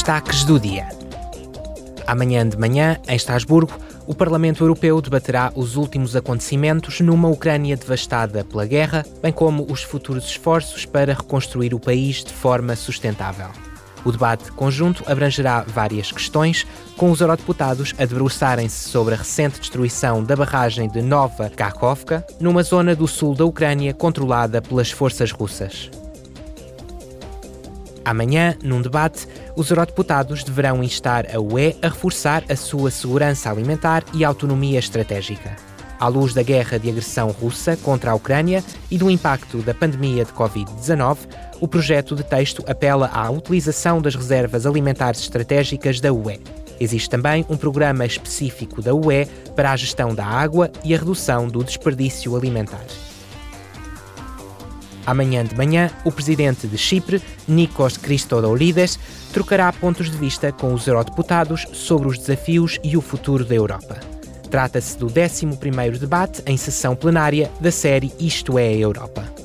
Destaques do dia. Amanhã de manhã, em Estrasburgo, o Parlamento Europeu debaterá os últimos acontecimentos numa Ucrânia devastada pela guerra, bem como os futuros esforços para reconstruir o país de forma sustentável. O debate conjunto abrangerá várias questões, com os eurodeputados a debruçarem-se sobre a recente destruição da barragem de Nova Kakhovka, numa zona do sul da Ucrânia controlada pelas forças russas. Amanhã, num debate, os eurodeputados deverão instar a UE a reforçar a sua segurança alimentar e autonomia estratégica. À luz da guerra de agressão russa contra a Ucrânia e do impacto da pandemia de Covid-19, o projeto de texto apela à utilização das reservas alimentares estratégicas da UE. Existe também um programa específico da UE para a gestão da água e a redução do desperdício alimentar. Amanhã de manhã, o presidente de Chipre, Nikos Christodoulides, trocará pontos de vista com os eurodeputados sobre os desafios e o futuro da Europa. Trata-se do 11º debate em sessão plenária da série Isto é a Europa.